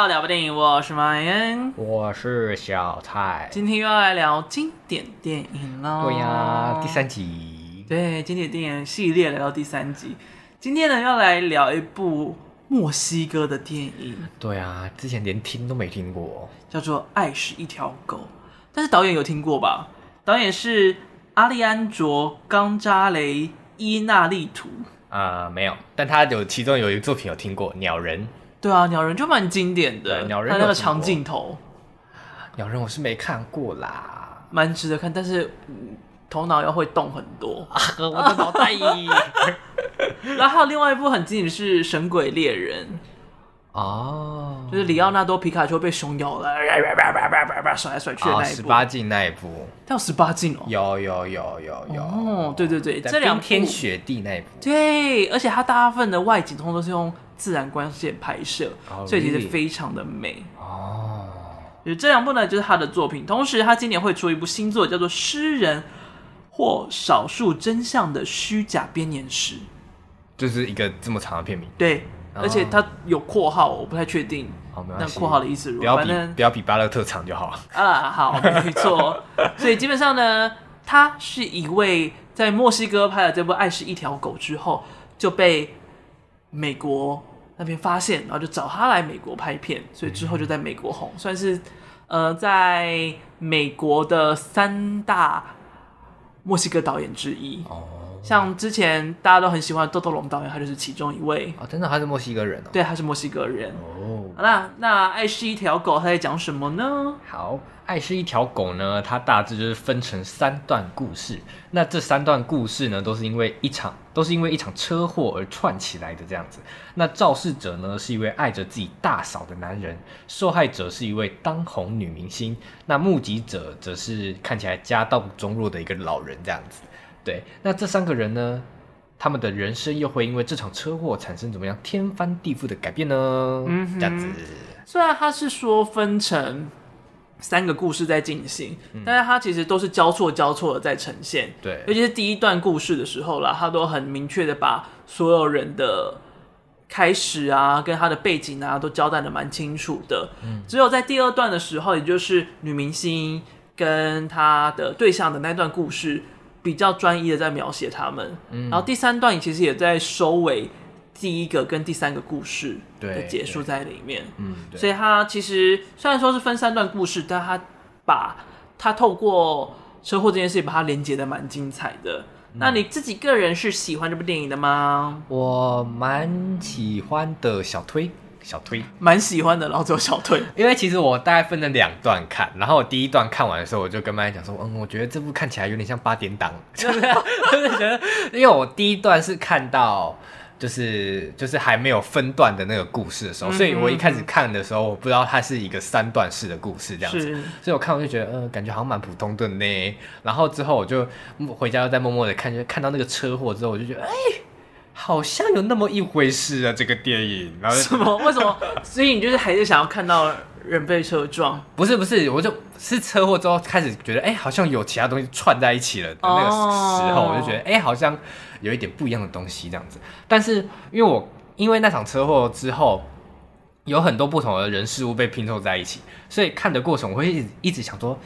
到聊部电影，我是马恩，我是小蔡，今天又要来聊经典电影了。对呀、啊，第三集。对，经典电影系列来到第三集。今天呢，要来聊一部墨西哥的电影。对啊，之前连听都没听过，叫做《爱是一条狗》，但是导演有听过吧？导演是阿利安卓·冈扎雷伊纳利图。啊、呃，没有，但他有其中有一个作品有听过，《鸟人》。对啊，鸟人就蛮经典的。鸟人他那个长镜头，鸟人我是没看过啦，蛮值得看，但是、嗯、头脑要会动很多。啊、我的脑袋。然后还有另外一部很经典是《神鬼猎人》哦，就是里奥纳多皮卡丘被熊咬了，甩来甩去的那一部。十八禁那一部，它有十八禁哦。有有有有有。哦，对对对，这两天雪地那一部。对，而且它大部分的外景通通都是用。自然光线拍摄，oh? 所以其实非常的美哦。就、oh. 这两部呢，就是他的作品。同时，他今年会出一部新作，叫做《诗人或少数真相的虚假编年史》，就是一个这么长的片名。对，oh. 而且它有括号，我不太确定。那括号的意思如何？不要比，反不要比巴勒特长就好了。啊，好，没错。所以基本上呢，他是一位在墨西哥拍了这部《爱是一条狗》之后，就被美国。那边发现，然后就找他来美国拍片，所以之后就在美国红，嗯、算是呃在美国的三大墨西哥导演之一。哦，像之前大家都很喜欢豆豆龙导演，他就是其中一位。哦，真的，他是墨西哥人哦。对，他是墨西哥人。哦，好啦，那《爱是一条狗》他在讲什么呢？好。爱是一条狗呢，它大致就是分成三段故事。那这三段故事呢，都是因为一场，都是因为一场车祸而串起来的这样子。那肇事者呢，是一位爱着自己大嫂的男人；受害者是一位当红女明星；那目击者则是看起来家道中落的一个老人这样子。对，那这三个人呢，他们的人生又会因为这场车祸产生怎么样天翻地覆的改变呢？嗯，这样子。虽然他是说分成。三个故事在进行，但是它其实都是交错交错的在呈现。对，尤其是第一段故事的时候啦，他都很明确的把所有人的开始啊，跟他的背景啊，都交代的蛮清楚的。嗯，只有在第二段的时候，也就是女明星跟她的对象的那段故事，比较专一的在描写他们。嗯，然后第三段其实也在收尾。第一个跟第三个故事的结束在里面，嗯，所以他其实虽然说是分三段故事，但他把他透过车祸这件事情把它连接的蛮精彩的。嗯。那你自己个人是喜欢这部电影的吗？我蛮喜欢的，小推小推，蛮喜欢的，然后只有小推，因为其实我大概分了两段看，然后我第一段看完的时候，我就跟麦讲说，嗯，我觉得这部看起来有点像八点档，就是觉得，因为我第一段是看到。就是就是还没有分段的那个故事的时候，嗯，所以我一开始看的时候，我不知道它是一个三段式的故事这样子，所以我看我就觉得，嗯，呃，感觉好像蛮普通的呢。然后之后我就回家又在默默的看，就看到那个车祸之后，我就觉得，哎，好像有那么一回事啊，这个电影。然后什么？为什么？所以你就是还是想要看到人被车撞？不是不是，我就是车祸之后开始觉得，哎，好像有其他东西串在一起了的那个时候，哦，我就觉得，哎，好像。有一点不一样的东西这样子，但是因为我因为那场车祸之后，有很多不同的人事物被拼凑在一起，所以看的过程我会一直一直想说，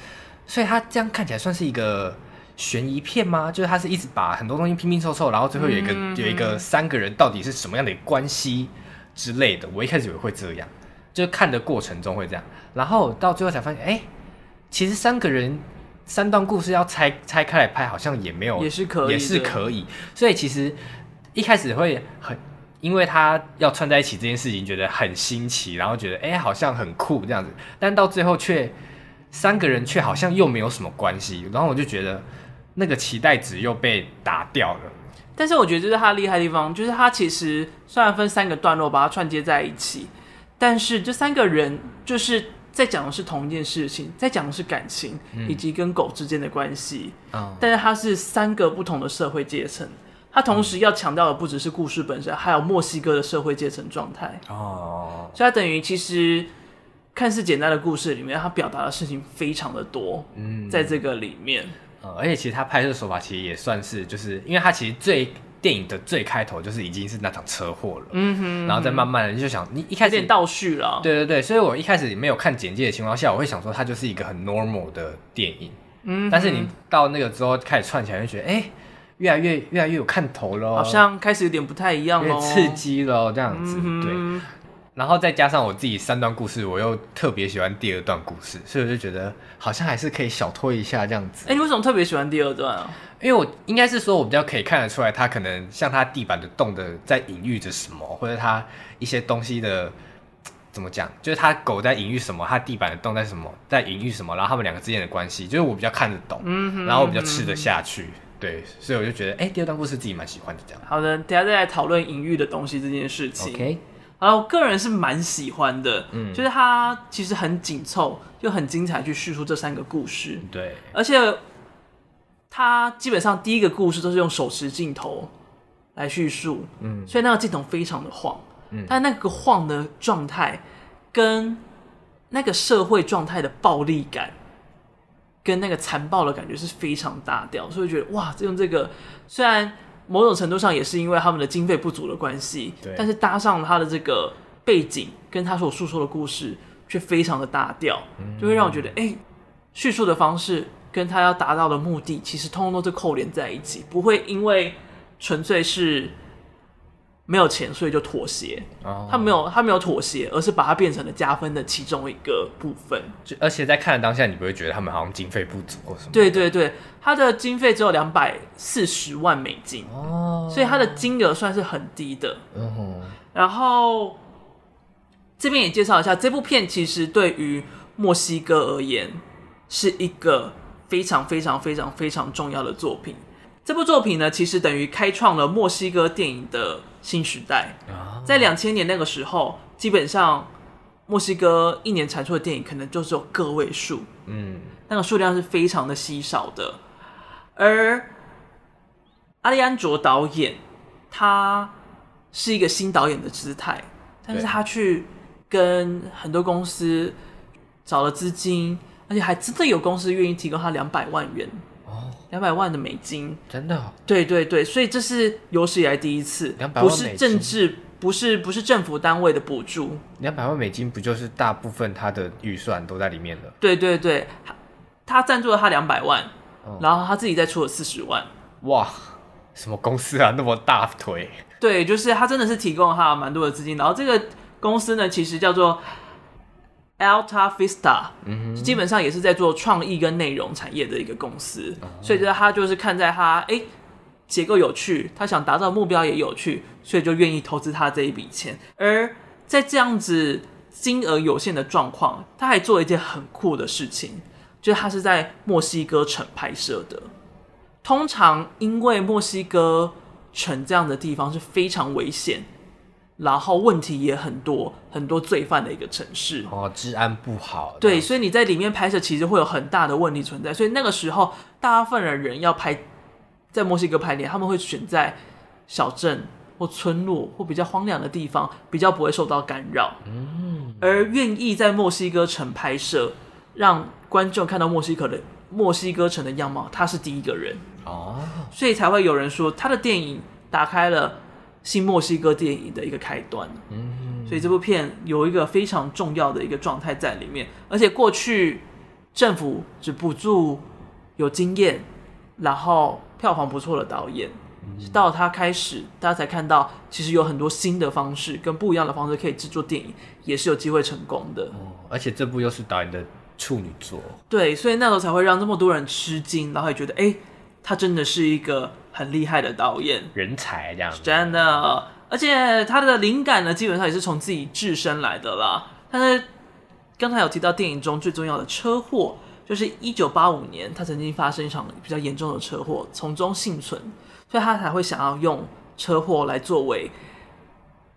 所以他这样看起来算是一个悬疑片吗？就是他是一直把很多东西拼拼凑凑，然后最后有一个有一个三个人到底是什么样的关系之类的。我一开始以为会这样，就看的过程中会这样，然后到最后才发现，哎，其实三个人。三段故事要拆拆开来拍，好像也没有，也是可以，也是可以。所以其实一开始会很，因为他要串在一起这件事情，觉得很新奇，然后觉得哎、欸，好像很酷这样子。但到最后却三个人却好像又没有什么关系，然后我就觉得那个期待值又被打掉了。但是我觉得这是他厉害的地方，就是他其实虽然分三个段落把它串接在一起，但是这三个人就是。在讲的是同一件事情，在讲的是感情，嗯、以及跟狗之间的关系。嗯，但是它是三个不同的社会阶层，它同时要强调的不只是故事本身，还有墨西哥的社会阶层状态。哦，所以它等于其实看似简单的故事里面，它表达的事情非常的多。嗯，在这个里面，而且其实它拍摄手法其实也算是，就是因为它其实最电影的最开头就是已经是那场车祸了，嗯哼，然后再慢慢的就想，你一开始有点倒叙了，对对对，所以我一开始没有看简介的情况下，我会想说它就是一个很 normal 的电影，嗯，但是你到那个之后开始串起来，就觉得哎，越来越越来越有看头了，好像开始有点不太一样了，刺激了这样子，嗯、对。然后再加上我自己三段故事，我又特别喜欢第二段故事，所以我就觉得好像还是可以小推一下这样子。哎，你为什么特别喜欢第二段啊？因为我应该是说，我比较可以看得出来，他可能像他地板的洞的在隐喻着什么，或者他一些东西的怎么讲，就是他狗在隐喻什么，他地板的洞在什么，在隐喻什么，然后他们两个之间的关系，就是我比较看得懂，然后我比较吃得下去，对，所以我就觉得，哎，第二段故事自己蛮喜欢的这样。好的，等下再来讨论隐喻的东西这件事情。OK。然后我个人是蛮喜欢的，嗯，就是它其实很紧凑又很精彩，去叙述这三个故事。对，而且它基本上第一个故事都是用手持镜头来叙述，嗯，所以那个镜头非常的晃，嗯，但那个晃的状态跟那个社会状态的暴力感跟那个残暴的感觉是非常大调，所以觉得哇，用这个虽然。某种程度上也是因为他们的经费不足的关系，对，但是搭上他的这个背景跟他所诉说的故事却非常的大调，嗯、就会让我觉得，哎、欸，叙述的方式跟他要达到的目的其实通通都是扣连在一起，不会因为纯粹是。没有钱，所以就妥协。Oh. 他没有，他没有妥协，而是把它变成了加分的其中一个部分。就而且在看的当下，你不会觉得他们好像经费不足或什么？对对对，他的经费只有两百四十万美金哦，oh. 所以他的金额算是很低的。然后这边也介绍一下，这部片其实对于墨西哥而言是一个非常非常非常非常重要的作品。这部作品呢，其实等于开创了墨西哥电影的新时代。在两千年那个时候，基本上墨西哥一年产出的电影可能就只有个位数，嗯，那个数量是非常的稀少的。而阿利安卓导演，他是一个新导演的姿态，但是他去跟很多公司找了资金，而且还真的有公司愿意提供他两百万元。哦两百万的美金，真的、哦？对对对，所以这是有史以来第一次，两百万，不是政治，不是不是政府单位的补助。两百万美金不就是大部分他的预算都在里面了？对对对，他赞助了他两百万，哦、然后他自己再出了四十万。哇，什么公司啊，那么大腿？对，就是他真的是提供了他蛮多的资金，然后这个公司呢，其实叫做。Alta Vista，嗯，基本上也是在做创意跟内容产业的一个公司，哦、所以说他就是看在他哎结构有趣，他想达到的目标也有趣，所以就愿意投资他这一笔钱。而在这样子金额有限的状况，他还做了一件很酷的事情，就是他是在墨西哥城拍摄的。通常因为墨西哥城这样的地方是非常危险。然后问题也很多，很多罪犯的一个城市哦，治安不好。对，所以你在里面拍摄，其实会有很大的问题存在。所以那个时候，大部分的人要拍在墨西哥拍片，他们会选在小镇或村落或比较荒凉的地方，比较不会受到干扰。嗯，而愿意在墨西哥城拍摄，让观众看到墨西哥的墨西哥城的样貌，他是第一个人哦，所以才会有人说他的电影打开了。新墨西哥电影的一个开端，嗯，所以这部片有一个非常重要的一个状态在里面，而且过去政府只补助有经验，然后票房不错的导演，嗯，到他开始，大家才看到其实有很多新的方式跟不一样的方式可以制作电影，也是有机会成功的。哦，而且这部又是导演的处女作，对，所以那时候才会让这么多人吃惊，然后也觉得，哎，他真的是一个。很厉害的导演，人才这样子，真的，而且他的灵感呢，基本上也是从自己自身来的啦。他在刚才有提到电影中最重要的车祸，就是一九八五年他曾经发生一场比较严重的车祸，从中幸存，所以他才会想要用车祸来作为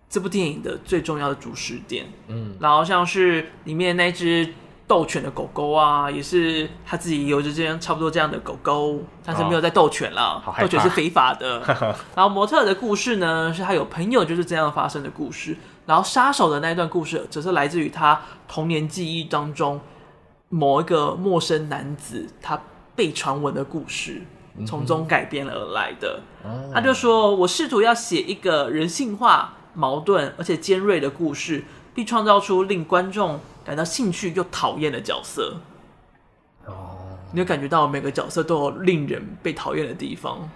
这部电影的最重要的主视点。嗯，然后像是里面那只。斗犬的狗狗啊，也是他自己有着这样差不多这样的狗狗，但是没有在斗犬了，斗、哦、犬是非法的。然后模特的故事呢，是他有朋友就是这样发生的故事。然后杀手的那一段故事，则是来自于他童年记忆当中某一个陌生男子他被传闻的故事。从中改编而来的。哦、他就说：“我试图要写一个人性化、矛盾而且尖锐的故事，并创造出令观众感到兴趣又讨厌的角色。”哦，你有感觉到每个角色都有令人被讨厌的地方？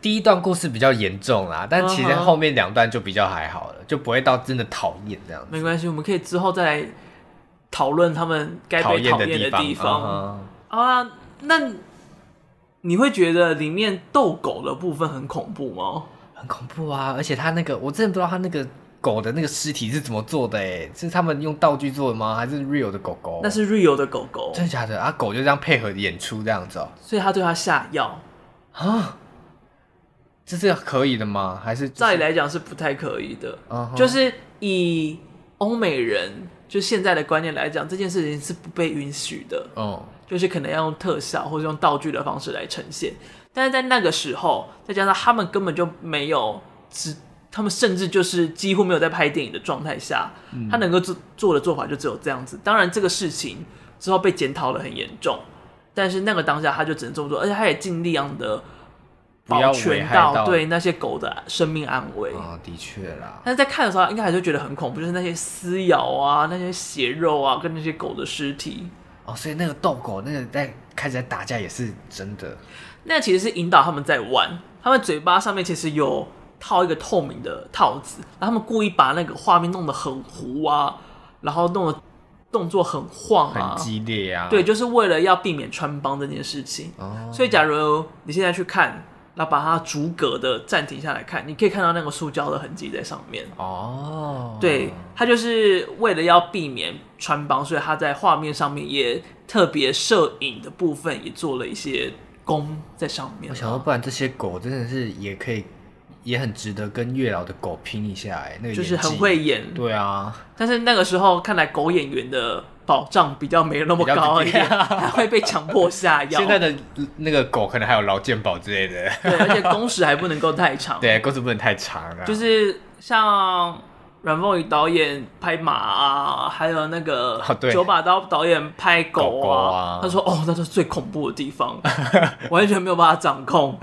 第一段故事比较严重啦，但其实后面两段就比较还好了，就不会到真的讨厌这样子。没关系，我们可以之后再来讨论他们该被讨厌的地方。啊，那你会觉得里面斗狗的部分很恐怖吗？很恐怖啊！而且他那个，我真的不知道他那个狗的那个尸体是怎么做的哎，是他们用道具做的吗？还是 real 的狗狗？那是 real 的狗狗，真的假的啊？狗就这样配合演出这样子哦，所以他对他下药啊。这是可以的吗？还是照理来讲是不太可以的。Uh. 就是以欧美人就现在的观念来讲，这件事情是不被允许的。哦，uh. 就是可能要用特效或者用道具的方式来呈现。但是在那个时候，再加上他们根本就没有，只他们甚至就是几乎没有在拍电影的状态下，嗯、他能够做做的做法就只有这样子。当然，这个事情之后被检讨的很严重，但是那个当下他就只能这么做，而且他也尽力让的。保全到对那些狗的生命安危啊，的确啦。但是在看的时候，应该还是觉得很恐怖，就是那些撕咬啊，那些血肉啊，跟那些狗的尸体。哦，所以那个斗狗，那个在开始在打架也是真的。那其实是引导他们在玩，他们嘴巴上面其实有套一个透明的套子，然后他们故意把那个画面弄得很糊啊，然后弄得动作很晃啊，很激烈啊。对，就是为了要避免穿帮这件事情。哦。所以，假如你现在去看。然后把它逐格的暂停下来看，你可以看到那个塑胶的痕迹在上面。哦，对，它就是为了要避免穿帮，所以它在画面上面也特别摄影的部分也做了一些功在上面。我想说，不然这些狗真的是也可以，也很值得跟月老的狗拼一下哎，那个就是很会演。对啊，但是那个时候看来狗演员的。保障比较没有那么高一点，还会被强迫下药。现在的那个狗可能还有劳健保之类的，对，而且工时还不能够太长。对，工时不能太长啊。就是像阮凤仪导演拍马啊，还有那个九把刀导演拍狗啊，狗狗啊他说：“哦，那是最恐怖的地方，完全没有办法掌控，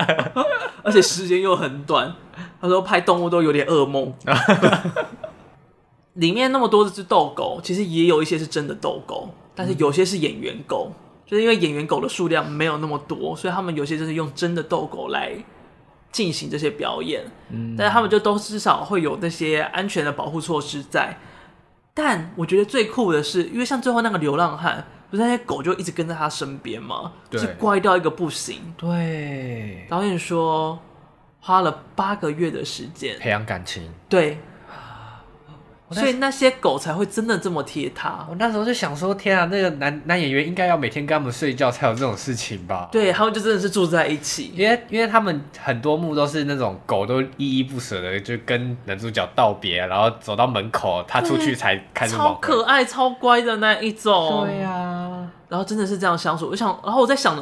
而且时间又很短。”他说：“拍动物都有点噩梦。”里面那么多只斗狗，其实也有一些是真的斗狗，但是有些是演员狗，嗯、就是因为演员狗的数量没有那么多，所以他们有些就是用真的斗狗来进行这些表演。嗯，但是他们就都至少会有那些安全的保护措施在。但我觉得最酷的是，因为像最后那个流浪汉，不是那些狗就一直跟在他身边吗？对，是乖到一个不行。对，导演说花了八个月的时间培养感情。对。所以那些狗才会真的这么贴他。我那时候就想说，天啊，那个男男演员应该要每天跟他们睡觉才有这种事情吧？对，他们就真的是住在一起，因为因为他们很多幕都是那种狗都依依不舍的，就跟男主角道别，然后走到门口，他出去才开始。超可爱、超乖的那一种。对呀、啊，然后真的是这样相处。我想，然后我在想，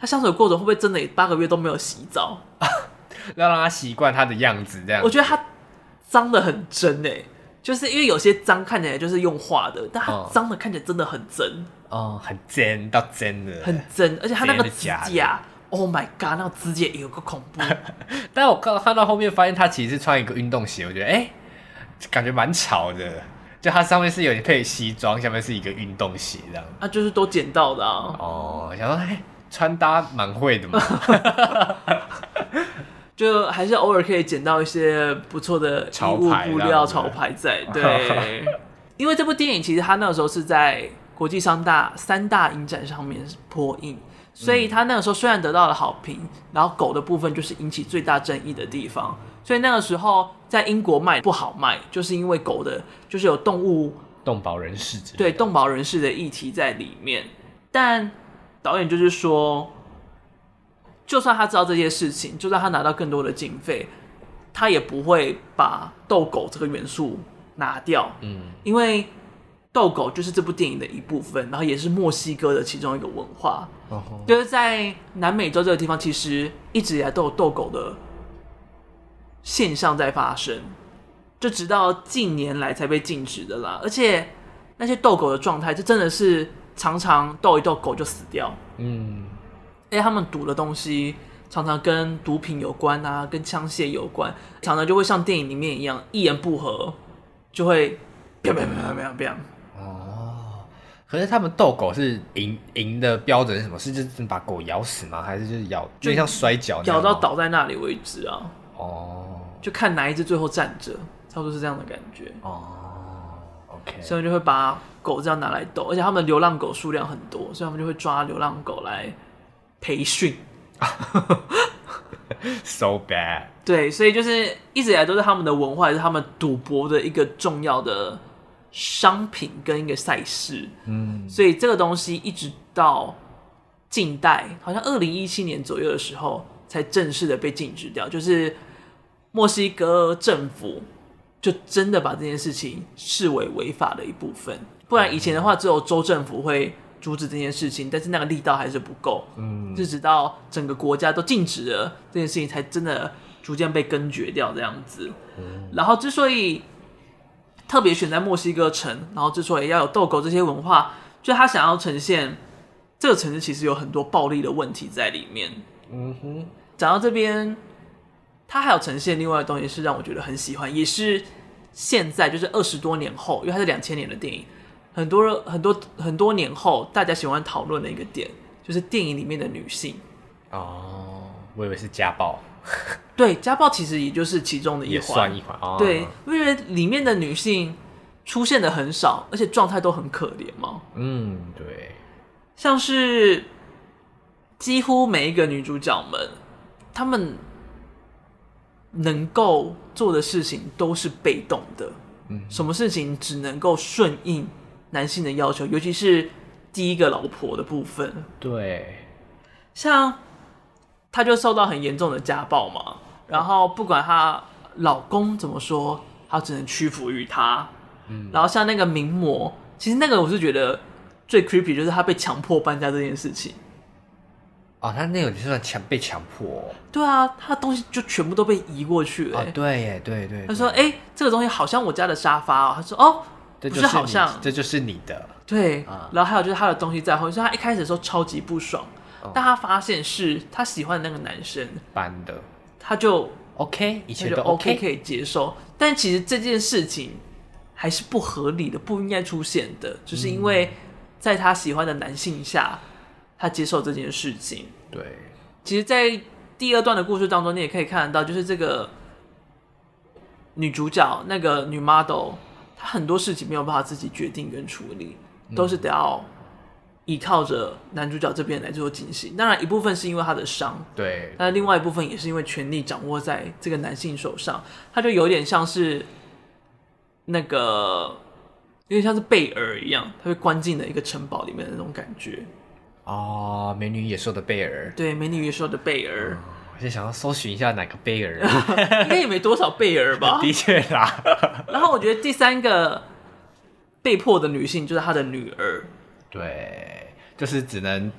他相处的过程会不会真的八个月都没有洗澡？要 让他习惯他的样子，这样。我觉得他脏的很真诶。就是因为有些脏看起来就是用画的，但它脏的看起来真的很真哦，很真到真的，很真，而且它那个指甲，Oh my god，那个指甲也有个恐怖。但我看看到后面发现他其实是穿一个运动鞋，我觉得哎、欸，感觉蛮潮的。就它上面是有点配西装，下面是一个运动鞋这样。啊，就是都捡到的啊。哦，想说哎、欸，穿搭蛮会的嘛。就还是偶尔可以捡到一些不错的衣物布料潮牌在，对。因为这部电影其实它那个时候是在国际三大三大影展上面播映，所以它那个时候虽然得到了好评，然后狗的部分就是引起最大争议的地方。所以那个时候在英国卖不好卖，就是因为狗的，就是有动物动保人士对动保人士的议题在里面。但导演就是说。就算他知道这些事情，就算他拿到更多的经费，他也不会把斗狗这个元素拿掉。嗯，因为斗狗就是这部电影的一部分，然后也是墨西哥的其中一个文化。哦，就是在南美洲这个地方，其实一直以来都有斗狗的现象在发生，就直到近年来才被禁止的啦。而且那些斗狗的状态，就真的是常常斗一斗狗就死掉。嗯。哎，他们赌的东西常常跟毒品有关啊，跟枪械有关，常常就会像电影里面一样，一言不合就会砰砰砰砰砰砰。哦，可是他们斗狗是赢赢的标准是什么？是就是把狗咬死吗？还是就是咬，就像摔跤，咬到倒在那里为止啊？哦，就看哪一只最后站着，差不多是这样的感觉。哦，OK，所以就会把狗这样拿来斗，而且他们流浪狗数量很多，所以他们就会抓流浪狗来培训。So bad。对，所以就是一直以来都是他们的文化，也是他们赌博的一个重要的商品跟一个赛事。嗯，所以这个东西一直到近代，好像二零一七年左右的时候，才正式的被禁止掉。就是墨西哥政府就真的把这件事情视为违法的一部分，不然以前的话，只有州政府会。阻止这件事情，但是那个力道还是不够。嗯，就直到整个国家都禁止了这件事情，才真的逐渐被根绝掉这样子。嗯，然后之所以特别选在墨西哥城，然后之所以要有斗狗这些文化，就他想要呈现这个城市其实有很多暴力的问题在里面。嗯哼，讲到这边，他还有呈现另外的东西是让我觉得很喜欢，也是现在就是二十多年后，因为它是两千年的电影。很多很多很多年后，大家喜欢讨论的一个点，就是电影里面的女性。哦，我以为是家暴。对，家暴其实也就是其中的一环。也算一环。哦。对，因为里面的女性出现的很少，而且状态都很可怜嘛。嗯，对。像是几乎每一个女主角们，她们能够做的事情都是被动的。嗯。什么事情只能够顺应。男性的要求，尤其是第一个老婆的部分，对，像她就受到很严重的家暴嘛，然后不管她老公怎么说，她只能屈服于他。嗯，然后像那个名模，其实那个我是觉得最 creepy，就是她被强迫搬家这件事情。哦，他那个就算强被强迫。对啊，他的东西就全部都被移过去了。哦，对耶，对对，对。他说：“哎，这个东西好像我家的沙发哦。”他说：“哦。”这就是是好像这就是你的对，啊、然后还有就是他的东西在后面，所以他一开始的时候超级不爽，哦、但他发现是他喜欢的那个男生搬的，他就 OK，一切都 OK 可以接受。但其实这件事情还是不合理的，不应该出现的，就是因为在他喜欢的男性下，他接受这件事情。对，其实，在第二段的故事当中，你也可以看得到，就是这个女主角那个女 model。他很多事情没有办法自己决定跟处理，都是得要依靠着男主角这边来做进行。当然，一部分是因为他的伤，对，但另外一部分也是因为权力掌握在这个男性手上，他就有点像是那个，有点像是贝尔一样，他被关进了一个城堡里面的那种感觉。哦，美女野兽的贝尔，对，美女野兽的贝尔。嗯我就想要搜寻一下哪个贝尔，应该也没多少贝尔吧？的确啦。然后我觉得第三个被迫的女性就是她的女儿，对，就是只能，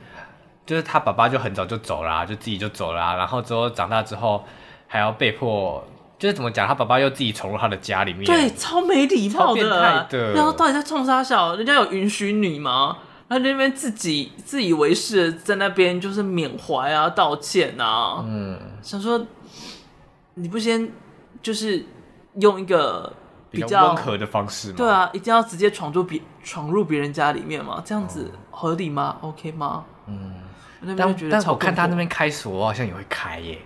就是她爸爸就很早就走了，就自己就走了，然后之后长大之后还要被迫，就是怎么讲，她爸爸又自己闯入她的家里面，对，超没礼貌的，的然后到底在冲啥小？人家有允许你吗？他那边自己自以为是，在那边就是缅怀啊、道歉啊，嗯，想说你不先就是用一个比较温和的方式吗？对啊，一定要直接闯入别闯入别人家里面吗？这样子合理吗？OK 吗？嗯，那边觉得但但我看他那边开锁，我好像也会开耶，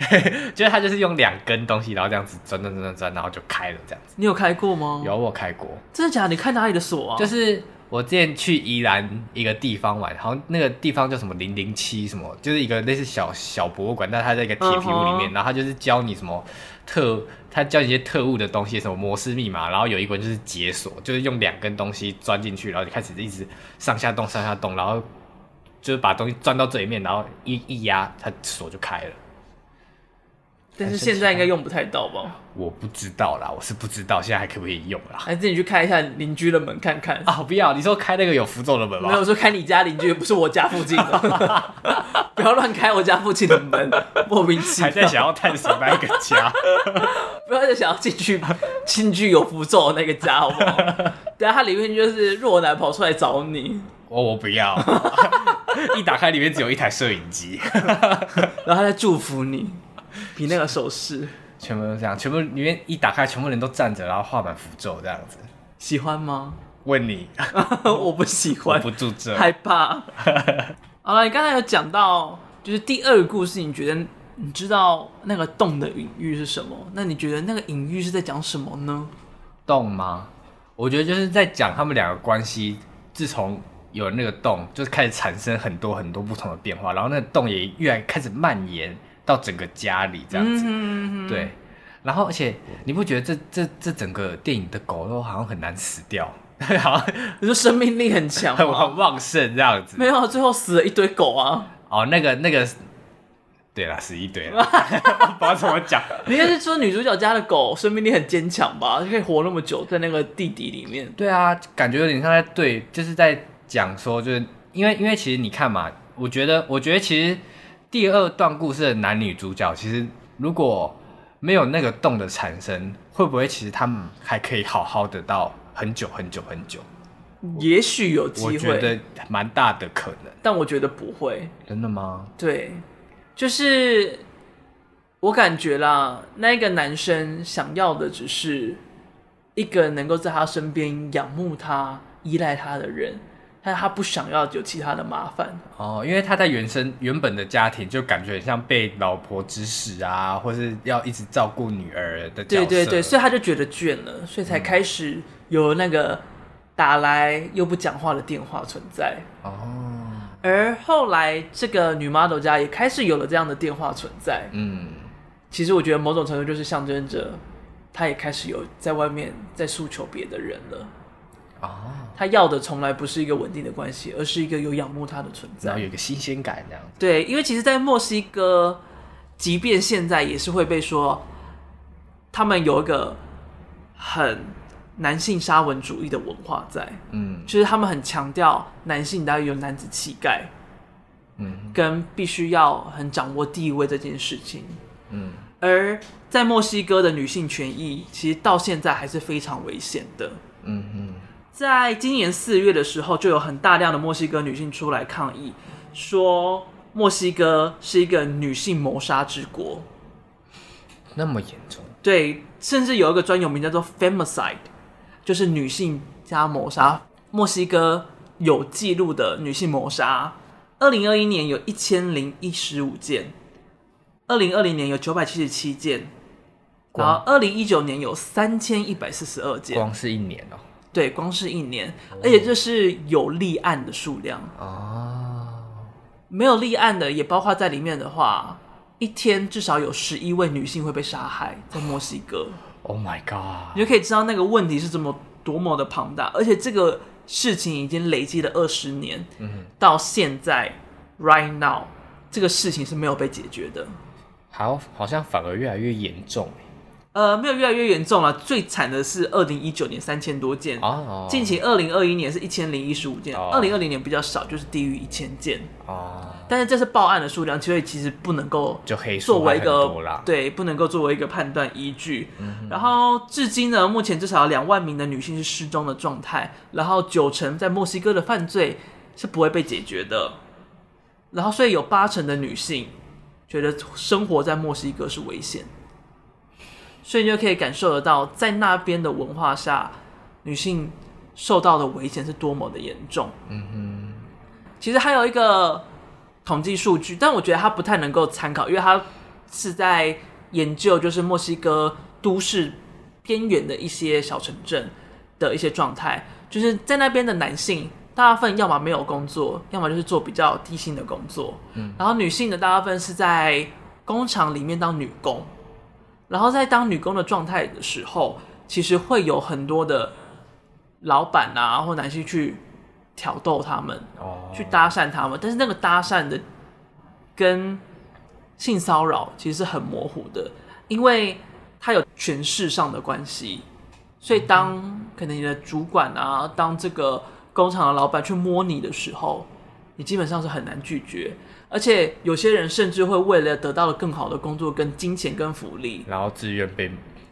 就是他就是用两根东西，然后这样子钻钻钻钻钻，然后就开了这样子。你有开过吗？有，我开过。真的假的？你开哪里的锁啊？就是。我之前去宜兰一个地方玩，好像那个地方叫什么零零七什么，就是一个类似小小博物馆，但它在一个铁皮屋里面，然后它就是教你什么特，它教你一些特务的东西，什么摩斯密码，然后有一关就是解锁，就是用两根东西钻进去，然后就开始一直上下动上下动，然后就是把东西钻到这里面，然后一一压，它锁就开了。但是现在应该用不太到吧？我不知道啦，我是不知道现在还可不可以用啦。还是你去开一下邻居的门看看啊？不要，你说开那个有符咒的门吗？没有说开你家邻居，不是我家附近的，不要乱开我家附近的门，莫名其妙。还在想要探索那个家，不要再想要进去进去有符咒的那个家，好不好？等下它里面就是若男跑出来找你，我我不要。一打开里面只有一台摄影机，然后他在祝福你，比那个手势，全部都这样，全部里面一打开，全部人都站着，然后画满符咒这样子，喜欢吗？问你，我不喜欢，不住这，害怕。好了，你刚才有讲到，就是第二个故事，你觉得你知道那个洞的隐喻是什么？那你觉得那个隐喻是在讲什么呢？洞吗？我觉得就是在讲他们两个关系，自从有那个洞，就是开始产生很多很多不同的变化，然后那个洞也越来开始蔓延到整个家里这样子。嗯、对，然后而且你不觉得这这这整个电影的狗都好像很难死掉？好像你说生命力很强，很旺盛这样子。没有，最后死了一堆狗啊。哦，那个那个。对了，死一堆了，不知道怎么讲。你应该是说女主角家的狗生命力很坚强吧？就可以活那么久在那个地底里面。对啊，感觉有点像在对，就是在讲说，就是因为因为其实你看嘛，我觉得我觉得其实第二段故事的男女主角，其实如果没有那个洞的产生，会不会其实他们还可以好好的到很久很久很久？也许有机会，我觉得蛮大的可能，但我觉得不会。真的吗？对。就是我感觉啦，那个男生想要的只是一个能够在他身边仰慕他、依赖他的人，但他不想要有其他的麻烦哦。因为他在原生原本的家庭就感觉很像被老婆指使啊，或是要一直照顾女儿的。对对对，所以他就觉得倦了，所以才开始有那个打来又不讲话的电话存在哦。而后来，这个女 model 家也开始有了这样的电话存在。嗯，其实我觉得某种程度就是象征着，他也开始有在外面在诉求别的人了。哦，他要的从来不是一个稳定的关系，而是一个有仰慕他的存在，然后有一个新鲜感这样。对，因为其实，在墨西哥，即便现在也是会被说，他们有一个很。男性沙文主义的文化在，嗯，就是他们很强调男性都要有男子气概，嗯，跟必须要很掌握地位这件事情，嗯，而在墨西哥的女性权益其实到现在还是非常危险的，嗯嗯，在今年四月的时候，就有很大量的墨西哥女性出来抗议，说墨西哥是一个女性谋杀之国，那么严重？对，甚至有一个专有名叫做 femicide。就是女性加谋杀，墨西哥有记录的女性谋杀，二零二一年有一千零一十五件，二零二零年有九百七十七件，然后二零一九年有三千一百四十二件，光是一年哦，对，光是一年，而且这是有立案的数量哦，没有立案的也包括在里面的话，一天至少有十一位女性会被杀害在墨西哥。Oh my god！你就可以知道那个问题是怎么多么的庞大，而且这个事情已经累积了二十年，嗯，到现在，right now，这个事情是没有被解决的，好，好像反而越来越严重。呃，没有越来越严重了。最惨的是二零一九年三千多件，哦，近期二零二一年是一千零一十五件，二零二零年比较少，就是低于一千件。哦，但是这是报案的数量，所以其实不能够就黑作为一个对，不能够作为一个判断依据。嗯、然后至今呢，目前至少有两万名的女性是失踪的状态，然后九成在墨西哥的犯罪是不会被解决的，然后所以有八成的女性觉得生活在墨西哥是危险。所以你就可以感受得到，在那边的文化下，女性受到的危险是多么的严重。嗯哼。其实还有一个统计数据，但我觉得它不太能够参考，因为它是在研究就是墨西哥都市边缘的一些小城镇的一些状态，就是在那边的男性大部分要么没有工作，要么就是做比较低薪的工作。嗯。然后女性的大部分是在工厂里面当女工。然后在当女工的状态的时候，其实会有很多的老板啊或男性去挑逗他们，哦，去搭讪他们。但是那个搭讪的跟性骚扰其实是很模糊的，因为它有权势上的关系。所以当可能你的主管啊，当这个工厂的老板去摸你的时候，你基本上是很难拒绝。而且有些人甚至会为了得到了更好的工作、跟金钱、跟福利，然后自愿被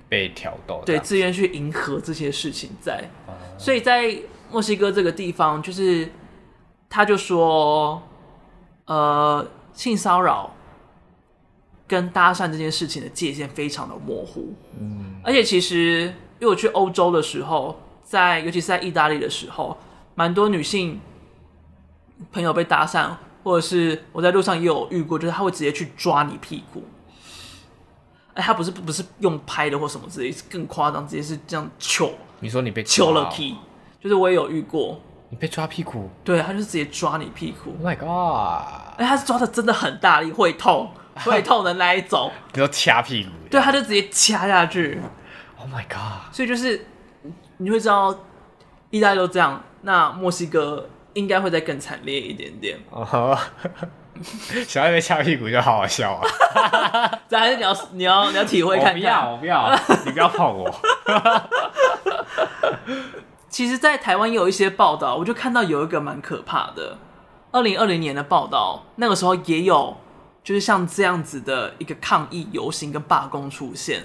被挑逗，对，自愿去迎合这些事情在。所以在墨西哥这个地方，就是他就说，呃，性骚扰跟搭讪这件事情的界限非常的模糊。嗯，而且其实因为我去欧洲的时候，在尤其是在意大利的时候，蛮多女性朋友被搭讪，或者是我在路上也有遇过，就是他会直接去抓你屁股。哎，他不是不是用拍的或什么之类，是更夸张，直接是这样揪。你说你被揪了 key，就是我也有遇过。你被抓屁股？对，他就是直接抓你屁股。Oh my god！哎，他是抓的真的很大力，会痛，会痛的那一种。你说掐屁股？对，他就直接掐下去。Oh my god！所以就是你会知道，意大利都这样，那墨西哥应该会再更惨烈一点点。哦、uh。小爱被掐屁股就好好笑啊！这还是你要你要你要体会看看。不要我不要，你不要碰我。其实，在台湾有一些报道，我就看到有一个蛮可怕的，二零二零年的报道，那个时候也有，就是像这样子的一个抗议游行跟罢工出现。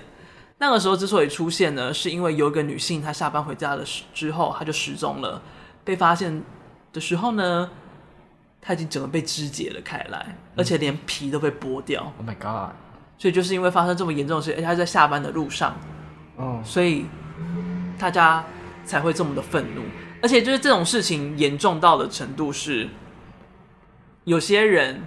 那个时候之所以出现呢，是因为有一个女性她下班回家的时之后，她就失踪了，被发现的时候呢。他已经整个被肢解了开来，而且连皮都被剥掉。Oh my god！所以就是因为发生这么严重的事，而且他在下班的路上，哦，oh. 所以大家才会这么的愤怒。而且就是这种事情严重到的程度是，有些人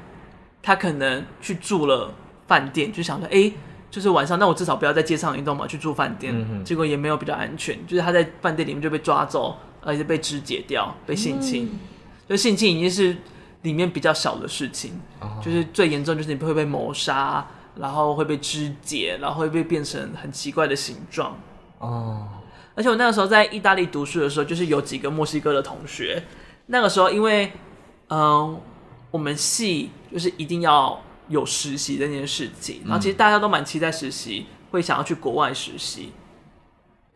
他可能去住了饭店，就想说，哎，就是晚上，那我至少不要在街上移动嘛，去住饭店。Mm hmm. 结果也没有比较安全，就是他在饭店里面就被抓走，而且被肢解掉，被性侵。Mm hmm. 就性侵已经是。里面比较小的事情，oh. 就是最严重就是你会被谋杀，然后会被肢解，然后会被变成很奇怪的形状。哦，oh. 而且我那个时候在意大利读书的时候，就是有几个墨西哥的同学，那个时候因为，嗯、呃，我们系就是一定要有实习这件事情，然后其实大家都蛮期待实习，会想要去国外实习。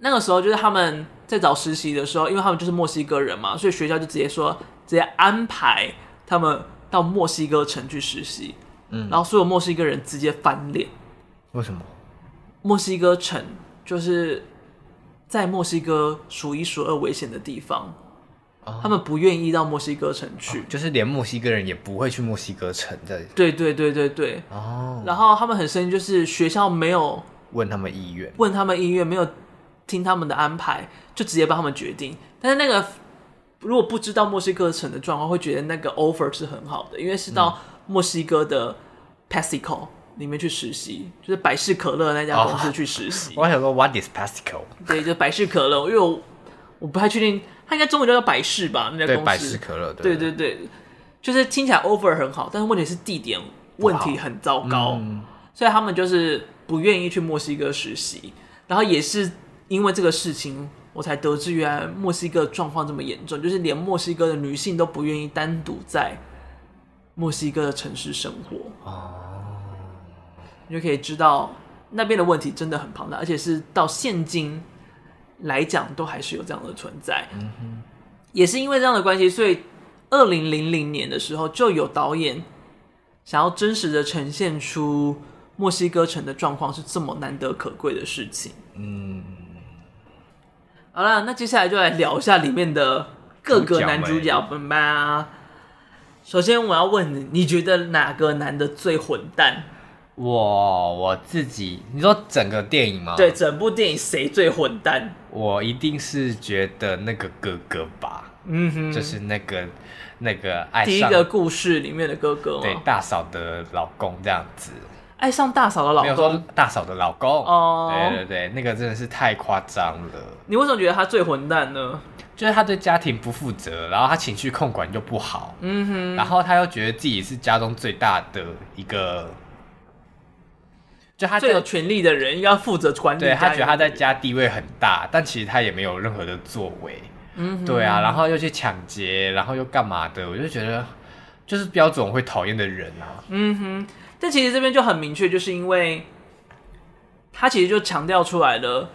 那个时候就是他们在找实习的时候，因为他们就是墨西哥人嘛，所以学校就直接说直接安排。他们到墨西哥城去实习，嗯，然后所有墨西哥人直接翻脸。为什么？墨西哥城就是在墨西哥数一数二危险的地方，哦、他们不愿意到墨西哥城去，哦，就是连墨西哥人也不会去墨西哥城的。对对对对对。哦。然后他们很生气，就是学校没有问他们意愿，问他们意愿，没有听他们的安排，就直接帮他们决定。但是那个。如果不知道墨西哥城的状况，会觉得那个 offer 是很好的，因为是到墨西哥的 PepsiCo 里面去实习，就是百事可乐那家公司去实习。我想说，What is PepsiCo？对，就百事可乐，因为我我不太确定，它应该中文叫做百事吧？那家公司。对，百事可乐。对对对，就是听起来 offer 很好，但是问题是地点问题很糟糕，嗯、所以他们就是不愿意去墨西哥实习，然后也是因为这个事情。我才得知，原来墨西哥状况这么严重，就是连墨西哥的女性都不愿意单独在墨西哥的城市生活。哦，你就可以知道那边的问题真的很庞大，而且是到现今来讲都还是有这样的存在。嗯哼，也是因为这样的关系，所以二零零零年的时候就有导演想要真实的呈现出墨西哥城的状况是这么难得可贵的事情。嗯。好了，那接下来就来聊一下里面的各个男主角们吧。首先，我要问你，你觉得哪个男的最混蛋？我我自己，你说整个电影吗？对，整部电影谁最混蛋？我一定是觉得那个哥哥吧。嗯哼，就是那个那个爱上第一个故事里面的哥哥，对，大嫂的老公这样子。爱上大嫂的老公，没有说大嫂的老公哦，对对对，那个真的是太夸张了。你为什么觉得他最混蛋呢？就是他对家庭不负责，然后他情绪控管又不好，嗯哼，然后他又觉得自己是家中最大的一个，就他最有权力的人，应该要负责管理。对，他觉得他在家地位很大，但其实他也没有任何的作为，嗯哼，对啊，然后又去抢劫，然后又干嘛的？我就觉得就是标准会讨厌的人啊，嗯哼。但其实这边就很明确，就是因为他其实就强调出来了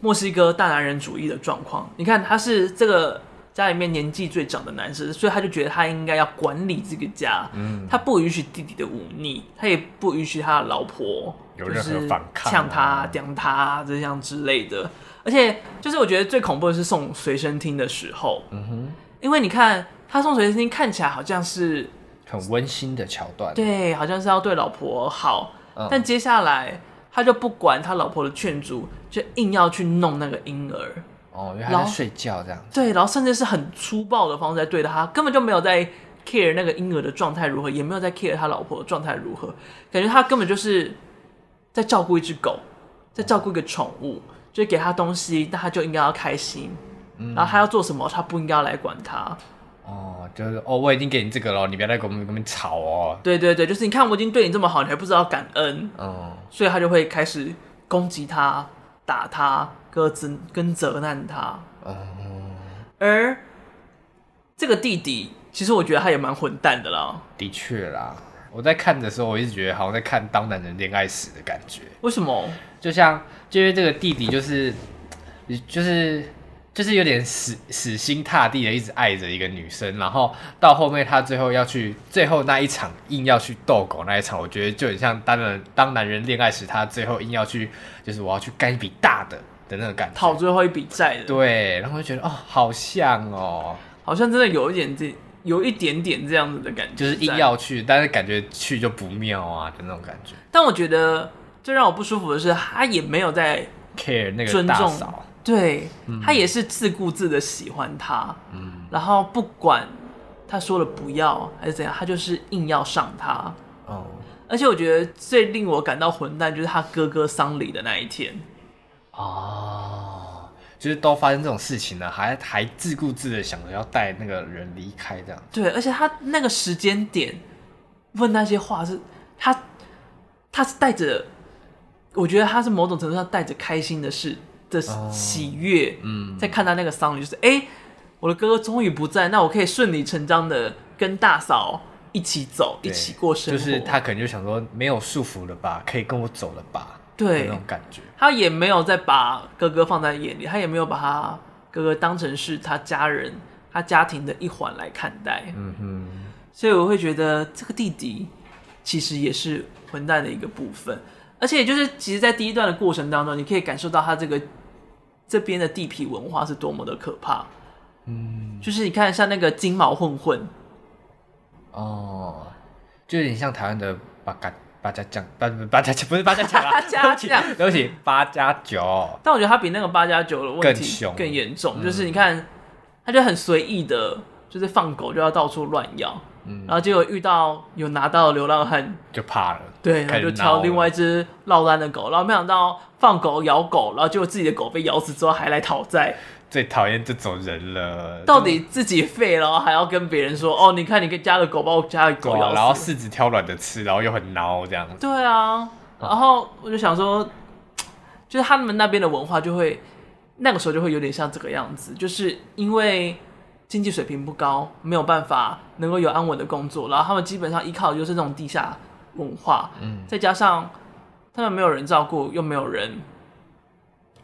墨西哥大男人主义的状况。你看，他是这个家里面年纪最长的男生，所以他就觉得他应该要管理这个家。嗯，他不允许弟弟的忤逆，他也不允许他的老婆有任何反抗、呛他、刁他这样之类的。而且，就是我觉得最恐怖的是送随身听的时候。嗯哼，因为你看他送随身听，看起来好像是。很温馨的桥段。对，好像是要对老婆好，嗯、但接下来他就不管他老婆的劝阻，就硬要去弄那个婴儿。哦，因为他在睡觉这样。对，然后甚至是很粗暴的方式在对待他，根本就没有在 care 那个婴儿的状态如何，也没有在 care 他老婆的状态如何，感觉他根本就是在照顾一只狗，在照顾一个宠物，就给他东西，那他就应该要开心。然后他要做什么，他不应该要来管他。哦，就是哦，我已经给你这个了，你不要再跟我们跟我们吵哦。对对对，就是你看我已经对你这么好，你还不知道感恩。嗯，所以他就会开始攻击他、打他、跟责跟责难他。嗯，而这个弟弟，其实我觉得他也蛮混蛋的啦。的确啦，我在看的时候，我一直觉得好像在看《当男人恋爱时》的感觉。为什么？就像，就因为这个弟弟就是，就是。就是有点死死心塌地的一直爱着一个女生，然后到后面他最后要去最后那一场硬要去斗狗那一场，我觉得就很像当人当男人恋爱时，他最后硬要去就是我要去干一笔大的的那个感觉，讨最后一笔债的。对，然后就觉得哦，好像哦，好像真的有一点这有一点点这样子的感觉，就是硬要去，但是感觉去就不妙啊的那种感觉。但我觉得最让我不舒服的是，他也没有在 care 那个大嫂。对，他也是自顾自的喜欢他，嗯，然后不管他说了不要还是怎样，他就是硬要上他，哦，而且我觉得最令我感到混蛋就是他哥哥丧礼的那一天，哦，就是都发生这种事情了，还还自顾自的想着要带那个人离开这样，对，而且他那个时间点问那些话是，他他是带着，我觉得他是某种程度上带着开心的事。的喜悦，嗯，在看到那个丧礼，就是哎、欸，我的哥哥终于不在，那我可以顺理成章的跟大嫂一起走，一起过生活。就是他可能就想说，没有束缚了吧，可以跟我走了吧？对，那种感觉。他也没有再把哥哥放在眼里，他也没有把他哥哥当成是他家人、他家庭的一环来看待。嗯哼，所以我会觉得这个弟弟其实也是混蛋的一个部分，而且就是其实，在第一段的过程当中，你可以感受到他这个。这边的地痞文化是多么的可怕，嗯，就是你看像那个金毛混混，哦，就有点像台湾的八嘎八家将，八八家不是八家酱啊，八家酱，对不起，八加九。但我觉得他比那个八加九的问题更凶、更严重，就是你看，他就很随意的，就是放狗就要到处乱咬。嗯、然后结果遇到有拿到的流浪汉，就怕了，对，然后就挑另外一只落单的狗，然后没想到放狗咬狗，然后结果自己的狗被咬死之后还来讨债，最讨厌这种人了。到底自己废了，还要跟别人说哦，你看你跟家的狗把我家的狗咬死，然后柿子挑软的吃，然后又很孬这样子。对啊，然后我就想说，就是他们那边的文化就会那个时候就会有点像这个样子，就是因为。经济水平不高，没有办法能够有安稳的工作，然后他们基本上依靠的就是这种地下文化，嗯，再加上他们没有人照顾，又没有人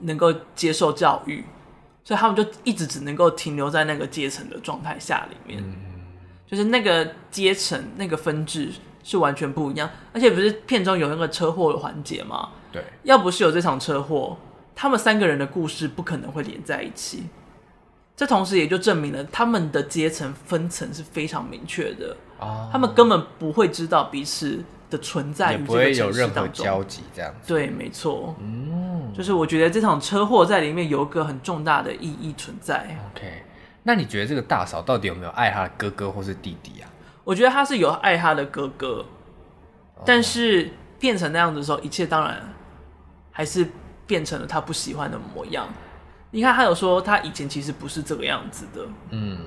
能够接受教育，所以他们就一直只能够停留在那个阶层的状态下里面，嗯，就是那个阶层那个分制是完全不一样，而且不是片中有那个车祸的环节吗？对，要不是有这场车祸，他们三个人的故事不可能会连在一起。这同时也就证明了他们的阶层分层是非常明确的，啊，他们根本不会知道彼此的存在，也不会有任何交集，这样子。对，没错。嗯，就是我觉得这场车祸在里面有一个很重大的意义存在。OK，那你觉得这个大嫂到底有没有爱她的哥哥或是弟弟啊？我觉得她是有爱她的哥哥，但是变成那样子的时候，一切当然还是变成了她不喜欢的模样。你看，他有说他以前其实不是这个样子的，嗯，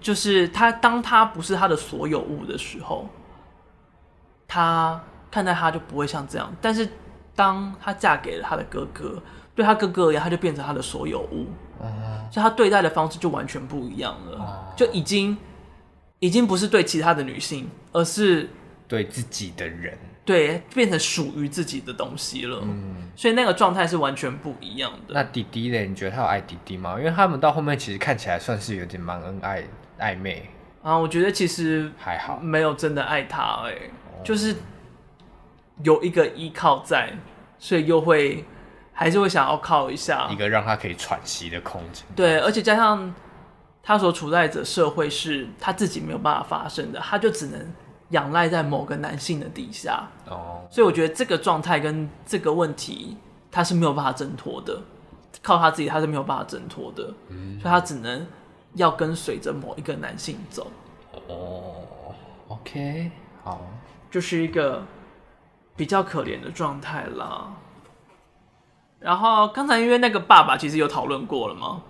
就是他当他不是他的所有物的时候，他看待他就不会像这样。但是当她嫁给了他的哥哥，对他哥哥而言，他就变成他的所有物，嗯，所以他对待的方式就完全不一样了，就已经已经不是对其他的女性，而是对自己的人。对，变成属于自己的东西了。嗯，所以那个状态是完全不一样的。那弟弟呢？你觉得他有爱弟弟吗？因为他们到后面其实看起来算是有点蛮恩爱暧昧啊。我觉得其实还好，没有真的爱他哎、欸，就是有一个依靠在，所以又会还是会想要靠一下，一个让他可以喘息的空间。对，而且加上他所处在的社会是他自己没有办法发生的，他就只能仰赖在某个男性的底下。哦，所以我觉得这个状态跟这个问题，他是没有办法挣脱的，靠他自己他是没有办法挣脱的，嗯，所以他只能要跟随着某一个男性走。哦，OK，好，就是一个比较可怜的状态啦。然后刚才因为那个爸爸其实有讨论过了吗？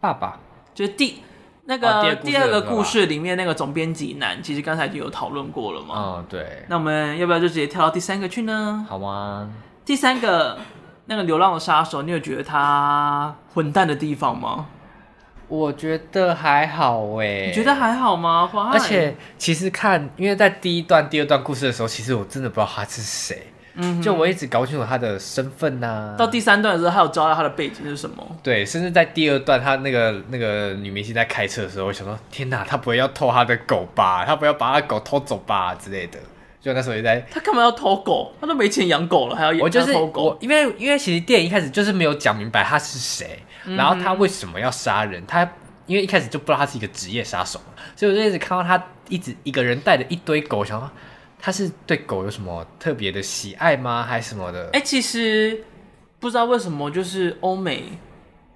爸爸就是第那个、哦、第二个故事里面那个总编辑男，其实刚才已经有讨论过了嘛。哦，对。那我们要不要就直接跳到第三个去呢？好啊？第三个那个流浪的杀手，你有觉得他混蛋的地方吗？我觉得还好哎。你觉得还好吗？而且其实看，因为在第一段、第二段故事的时候，其实我真的不知道他是谁。嗯，就我一直搞不清楚他的身份呐、啊。到第三段的时候，他有交代他的背景是什么？对，甚至在第二段，他那个那个女明星在开车的时候，我想说，天哪，他不会要偷他的狗吧？他不要把他的狗偷走吧之类的？就那时候也在，他干嘛要偷狗？他都没钱养狗了，还要我就是偷狗？因为因为其实电影一开始就是没有讲明白他是谁，嗯、然后他为什么要杀人？他因为一开始就不知道他是一个职业杀手，所以我就一直看到他一直一个人带着一堆狗，想说。他是对狗有什么特别的喜爱吗？还是什么的？哎、欸，其实不知道为什么，就是欧美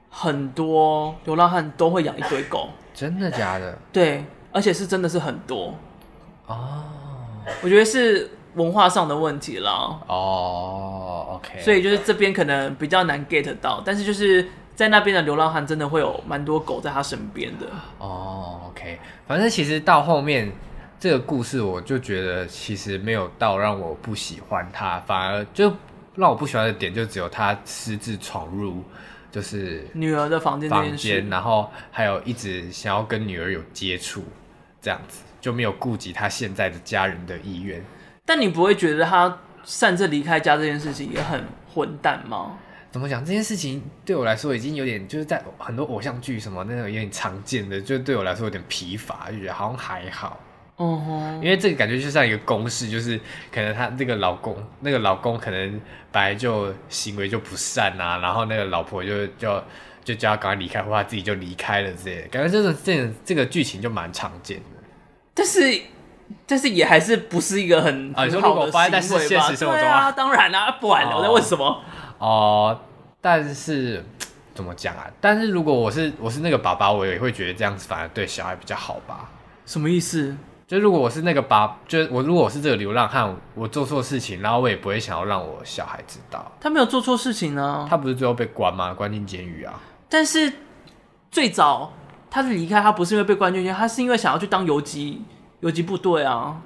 很多流浪汉都会养一堆狗。真的假的？对，而且是真的是很多哦。我觉得是文化上的问题啦。哦，OK。所以就是这边可能比较难 get 到，但是就是在那边的流浪汉真的会有蛮多狗在他身边的。哦，OK。反正其实到后面。这个故事我就觉得其实没有到让我不喜欢他，反而就让我不喜欢的点就只有他私自闯入就是女儿的房间，房间，然后还有一直想要跟女儿有接触，这样子就没有顾及他现在的家人的意愿。但你不会觉得他擅自离开家这件事情也很混蛋吗？怎么讲？这件事情对我来说已经有点就是在很多偶像剧什么那种有点常见的，就对我来说有点疲乏，就觉得好像还好。嗯哼，因为这个感觉就像一个公式，就是可能他那个老公，那个老公可能本来就行为就不善啊，然后那个老婆就就就叫他赶快离开，或他自己就离开了之类的，感觉这种这种这个剧情就蛮常见的。但是但是也还是不是一个很啊？你说如果发生在现实生活中啊？当然啦、啊，不然了，我在问什么？哦，但是怎么讲啊？但是如果我是我是那个爸爸，我也会觉得这样子反而对小孩比较好吧？什么意思？就如果我是那个爸，就我如果我是这个流浪汉，我做错事情，然后我也不会想要让我小孩知道。他没有做错事情呢，他不是最后被关吗？关进监狱啊。但是最早他是离开，他不是因为被关进去，他是因为想要去当游击游击部队啊。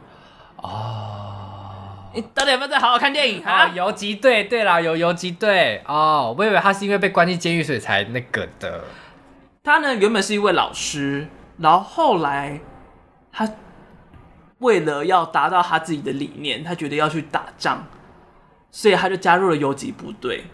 哦，你到底有没有在好好看电影啊？游击队，对啦，有游击队哦。我以为他是因为被关进监狱，所以才那个的。他呢，原本是一位老师，然后后来他。为了要达到他自己的理念，他觉得要去打仗，所以他就加入了游击部队。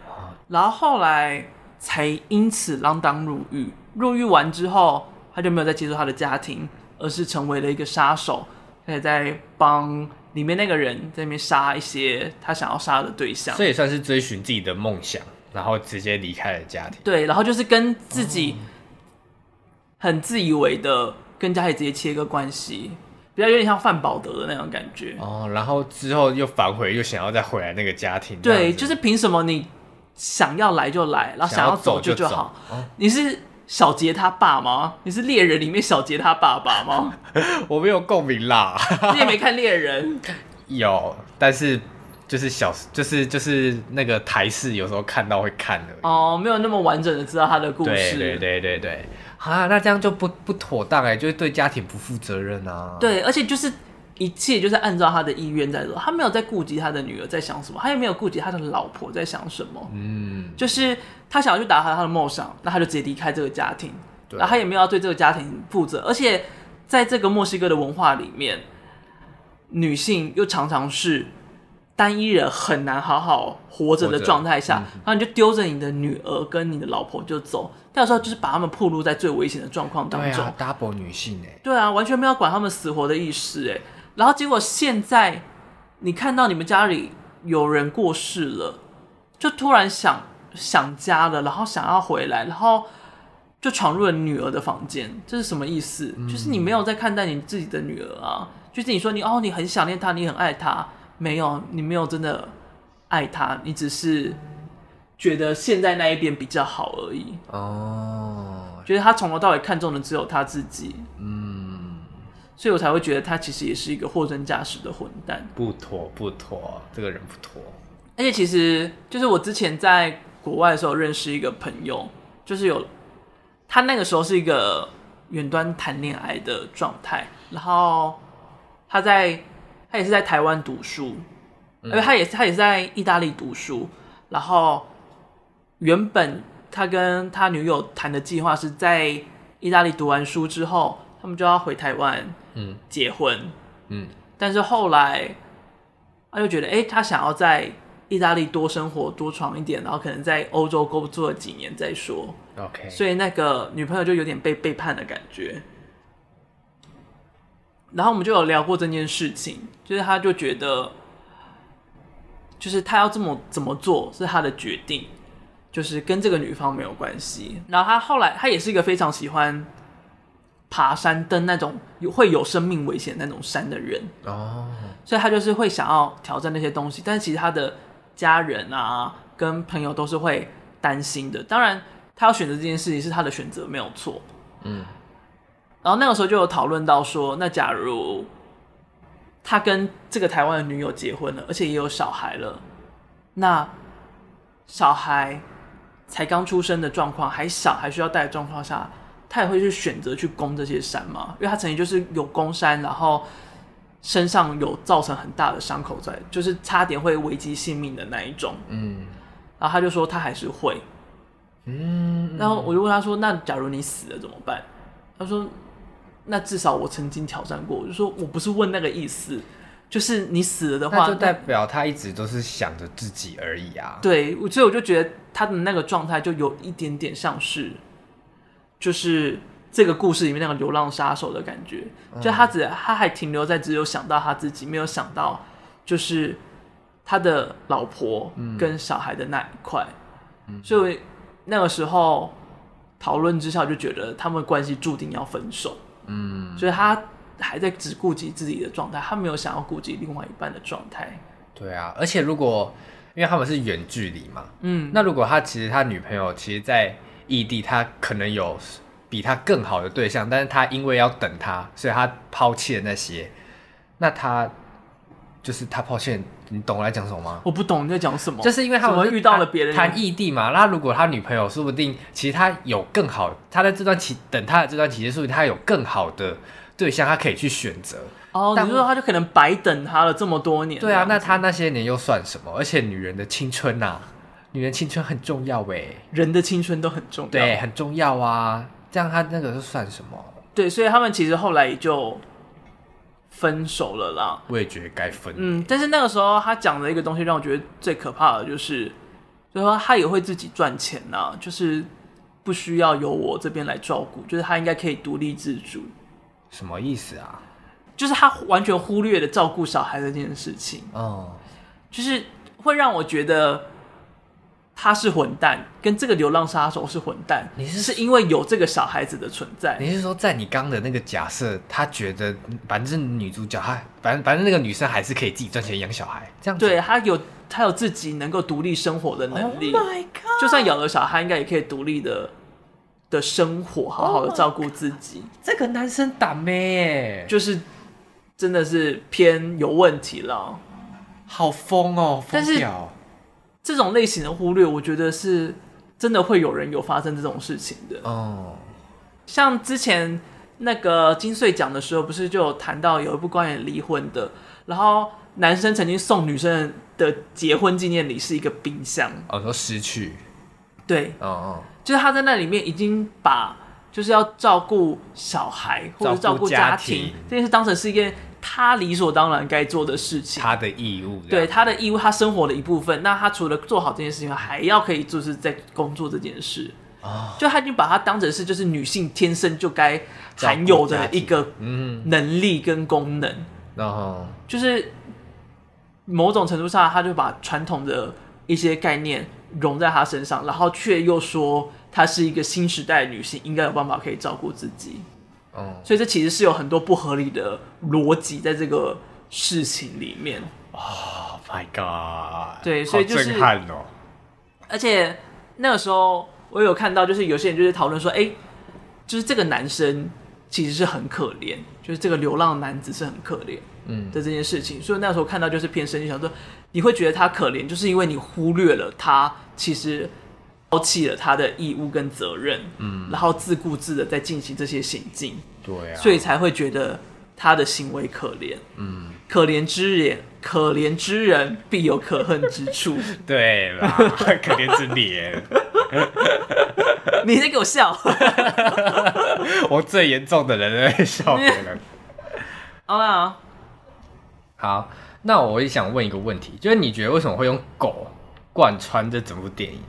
然后后来才因此锒铛入狱。入狱完之后，他就没有再接触他的家庭，而是成为了一个杀手，他也在帮里面那个人在那边杀一些他想要杀的对象。这也算是追寻自己的梦想，然后直接离开了家庭。对，然后就是跟自己很自以为的跟家里直接切割关系。比较有点像范保德的那种感觉哦，然后之后又反悔，又想要再回来那个家庭。对，就是凭什么你想要来就来，然后想要走就就好？哦、你是小杰他爸吗？你是猎人里面小杰他爸爸吗？我没有共鸣啦，你也没看猎人？有，但是就是小，就是就是那个台视有时候看到会看的哦，没有那么完整的知道他的故事。对对对对对。啊，那这样就不不妥当哎，就是对家庭不负责任啊。对，而且就是一切就是按照他的意愿在做，他没有在顾及他的女儿在想什么，他也没有顾及他的老婆在想什么。嗯，就是他想要去达成他的梦想，那他就直接离开这个家庭，对，然后他也没有要对这个家庭负责。而且在这个墨西哥的文化里面，女性又常常是单一人，很难好好活着的状态下，嗯、然后你就丢着你的女儿跟你的老婆就走。但有时候就是把他们暴露在最危险的状况当中。对啊，double 女性哎。对啊，完全没有管他们死活的意识哎。然后结果现在你看到你们家里有人过世了，就突然想想家了，然后想要回来，然后就闯入了女儿的房间，这是什么意思？嗯、就是你没有在看待你自己的女儿啊。就是你说你哦，你很想念她，你很爱她，没有，你没有真的爱她，你只是觉得现在那一边比较好而已。哦，觉得他从头到尾看中的只有他自己。嗯，所以我才会觉得他其实也是一个货真价实的混蛋。不妥，不妥，这个人不妥。而且其实就是我之前在国外的时候认识一个朋友，就是有他那个时候是一个远端谈恋爱的状态，然后。他在，他也是在台湾读书，因为、他也是他也是在意大利读书。然后原本他跟他女友谈的计划是在意大利读完书之后，他们就要回台湾，嗯，结婚，嗯。但是后来他就觉得，哎、欸，他想要在意大利多生活、多闯一点，然后可能在欧洲工作几年再说。OK，所以那个女朋友就有点被背叛的感觉。然后我们就有聊过这件事情，就是他就觉得，就是他要这么怎么做是他的决定，就是跟这个女方没有关系。然后他后来他也是一个非常喜欢爬山登那种有会有生命危险那种山的人哦，所以他就是会想要挑战那些东西。但是其实他的家人啊跟朋友都是会担心的。当然，他要选择这件事情是他的选择，没有错。嗯。然后那个时候就有讨论到说，那假如他跟这个台湾的女友结婚了，而且也有小孩了，那小孩才刚出生的状况，还小还需要带的状况下，他也会去选择去攻这些山吗？因为他曾经就是有攻山，然后身上有造成很大的伤口在，就是差点会危及性命的那一种。嗯，然后他就说他还是会。嗯，然后我就问他说，那假如你死了怎么办？他说。那至少我曾经挑战过，我就说我不是问那个意思，就是你死了的话，那就代表他一直都是想着自己而已啊。对，所以我就觉得他的那个状态就有一点点像是，就是这个故事里面那个流浪杀手的感觉，嗯、就他只他还停留在只有想到他自己，没有想到就是他的老婆跟小孩的那一块，嗯、所以那个时候讨论之下就觉得他们关系注定要分手。嗯，所以他还在只顾及自己的状态，他没有想要顾及另外一半的状态。对啊，而且如果因为他们是远距离嘛，嗯，那如果他其实他女朋友其实，在异地，他可能有比他更好的对象，但是他因为要等他，所以他抛弃了那些，那他就是他抛弃，你懂我在讲什么吗？我不懂你在讲什么，就是因为他们遇到了别人谈异地嘛。那如果他女朋友说不定其实他有更好，他在这段期等他的这段期间，说不定他有更好的对象，他可以去选择。哦，但你说他就可能白等他了这么多年。对啊，那他那些年又算什么？而且女人的青春呐、啊，女人青春很重要哎，人的青春都很重要，对，很重要啊。这样他那个是算什么？对，所以他们其实后来也就。分手了啦，我也觉得该分。嗯，但是那个时候他讲的一个东西让我觉得最可怕的就是，就是说他也会自己赚钱呐、啊，就是不需要由我这边来照顾，就是他应该可以独立自主。什么意思啊？就是他完全忽略了照顾小孩这件事情。哦，就是会让我觉得。他是混蛋，跟这个流浪杀手是混蛋。你是是因为有这个小孩子的存在？你是说，在你刚的那个假设，他觉得反正女主角，她反正反正那个女生还是可以自己赚钱养小孩，这样子。对，她有她有自己能够独立生活的能力。Oh my God！就算有了小孩，应该也可以独立的的生活，好好的照顾自己。Oh、这个男生倒霉耶，就是真的是偏有问题了，好疯哦！疯是这种类型的忽略，我觉得是真的会有人有发生这种事情的。哦。像之前那个金穗奖的时候，不是就有谈到有一部关于离婚的，然后男生曾经送女生的结婚纪念礼是一个冰箱。哦，说失去，对，哦哦，就是他在那里面已经把就是要照顾小孩或者照顾家庭这件事当成是一件。他理所当然该做的事情，他的义务，对他的义务，他生活的一部分。那他除了做好这件事情，还要可以就是在工作这件事。哦，就他已经把它当成是就是女性天生就该含有的一个能力跟功能。然后就是某种程度上，他就把传统的一些概念融在他身上，然后却又说她是一个新时代的女性，应该有办法可以照顾自己。嗯，所以这其实是有很多不合理的逻辑在这个事情里面。Oh my god！对，所以就是震撼哦。而且那个时候我有看到，就是有些人就是讨论说，哎，就是这个男生其实是很可怜，就是这个流浪男子是很可怜，嗯的这件事情。嗯、所以那时候看到就是偏生气，想说你会觉得他可怜，就是因为你忽略了他其实抛弃了他的义务跟责任，嗯，然后自顾自的在进行这些行径，对啊，所以才会觉得他的行为可怜，嗯，可怜之人，可怜之人必有可恨之处，对啦，可怜之脸，你在给我笑，我最严重的人在笑别人，好啦，好，那我也想问一个问题，就是你觉得为什么会用狗贯穿这整部电影？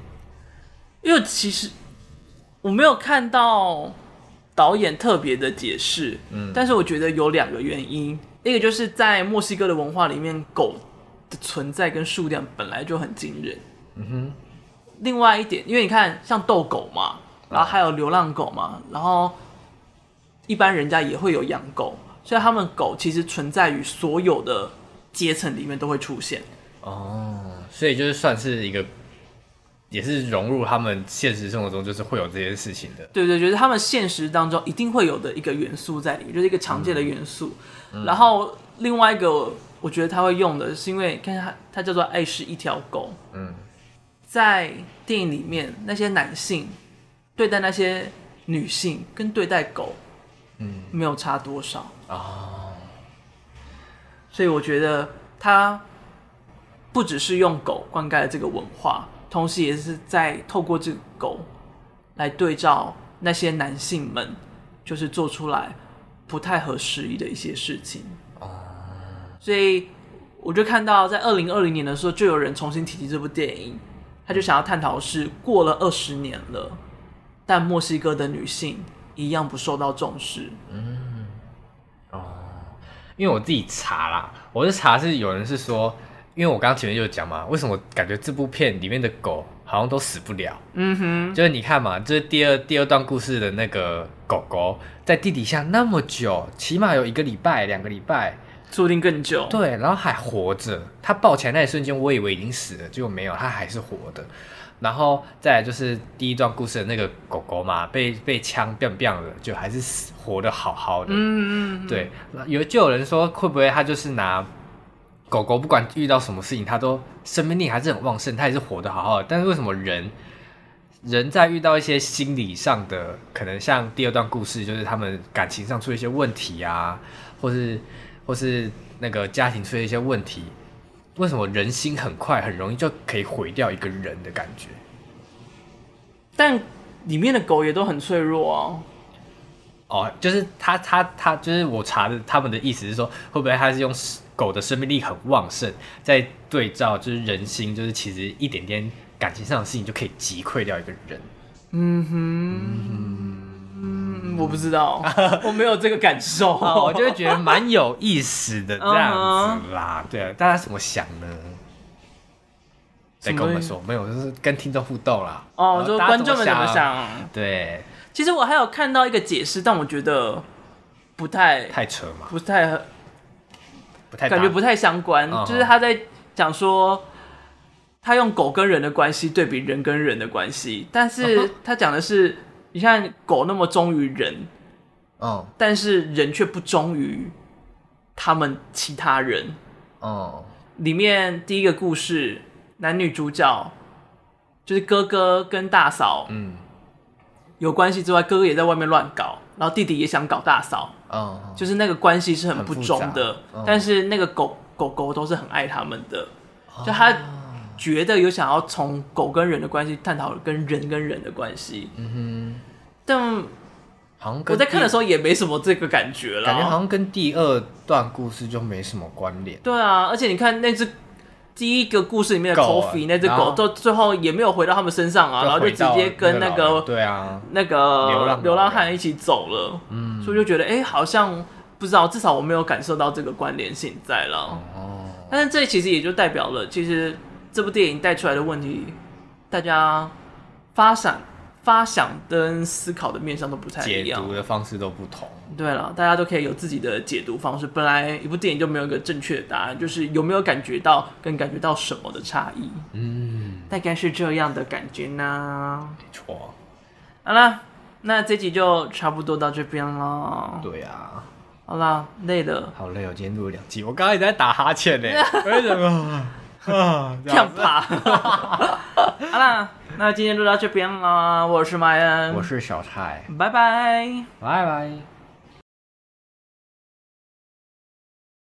因为其实我没有看到导演特别的解释，嗯，但是我觉得有两个原因，一个就是在墨西哥的文化里面，狗的存在跟数量本来就很惊人，嗯哼。另外一点，因为你看像斗狗嘛，然后还有流浪狗嘛，然后一般人家也会有养狗，所以他们狗其实存在于所有的阶层里面都会出现。哦，所以就是算是一个。也是融入他们现实生活中，就是会有这些事情的。对对，觉得他们现实当中一定会有的一个元素在里面，就是一个常见的元素。嗯、然后另外一个，我觉得他会用的是，因为看他，他叫做“爱是一条狗”。嗯，在电影里面，那些男性对待那些女性，跟对待狗，嗯，没有差多少啊。哦、所以我觉得他不只是用狗灌溉了这个文化。同时，也是在透过这个狗来对照那些男性们，就是做出来不太合时宜的一些事情。所以我就看到，在二零二零年的时候，就有人重新提及这部电影，他就想要探讨是过了二十年了，但墨西哥的女性一样不受到重视。嗯，哦，因为我自己查啦，我是查是有人是说。因为我刚刚前面就讲嘛，为什么感觉这部片里面的狗好像都死不了？嗯哼，就是你看嘛，就是第二第二段故事的那个狗狗在地底下那么久，起码有一个礼拜、两个礼拜，说不定更久。对，然后还活着。它抱起来那一瞬间，我以为已经死了，结果没有，它还是活的。然后再来就是第一段故事的那个狗狗嘛，被被枪 biang biang 了，就还是死活得好好的。嗯嗯，对，有就有人说会不会他就是拿。狗狗不管遇到什么事情，它都生命力还是很旺盛，它也是活得好好的。但是为什么人人在遇到一些心理上的，可能像第二段故事，就是他们感情上出一些问题啊，或是或是那个家庭出了一些问题，为什么人心很快很容易就可以毁掉一个人的感觉？但里面的狗也都很脆弱啊。哦，就是他他他，就是我查的，他们的意思是说，会不会他是用狗的生命力很旺盛，在对照就是人心，就是其实一点点感情上的事情就可以击溃掉一个人。嗯哼，嗯，我不知道，我没有这个感受，我就会觉得蛮有意思的这样子啦。对啊，大家怎么想呢？再跟我们说，没有，就是跟听众互动啦。哦，就观众们怎么想？对。其实我还有看到一个解释，但我觉得不太太扯嘛，不太不太感觉不太相关。Uh. 就是他在讲说，他用狗跟人的关系对比人跟人的关系，但是他讲的是，你看狗那么忠于人，哦、uh，huh. 但是人却不忠于他们其他人，哦、uh。Huh. 里面第一个故事，男女主角就是哥哥跟大嫂，嗯。有关系之外，哥哥也在外面乱搞，然后弟弟也想搞大嫂，嗯，就是那个关系是很不忠的。嗯、但是那个狗狗狗都是很爱他们的，嗯、就他觉得有想要从狗跟人的关系探讨跟人跟人的关系。嗯哼，但好像我在看的时候也没什么这个感觉了，感觉好像跟第二段故事就没什么关联。对啊，而且你看那只。第一个故事里面的 Coffee 那只狗，到最后也没有回到他们身上啊，然后就直接跟那个对啊那个流浪流浪汉一起走了，嗯，所以就觉得哎，好像不知道，至少我没有感受到这个关联性在了。哦，但是这其实也就代表了，其实这部电影带出来的问题，大家发散发想跟思考的面向都不太一样，解读的方式都不同。对了，大家都可以有自己的解读方式。本来一部电影就没有一个正确的答案，就是有没有感觉到跟感觉到什么的差异。嗯，大概是这样的感觉呢。没错。好了，那这集就差不多到这边了。对啊。好啦，累了。好累哦，今天录了两集，我刚刚一直在打哈欠呢。为什么？啊，这样怕。好啦，那今天就到这边啦。我是麦恩，我是小蔡，拜拜，拜拜。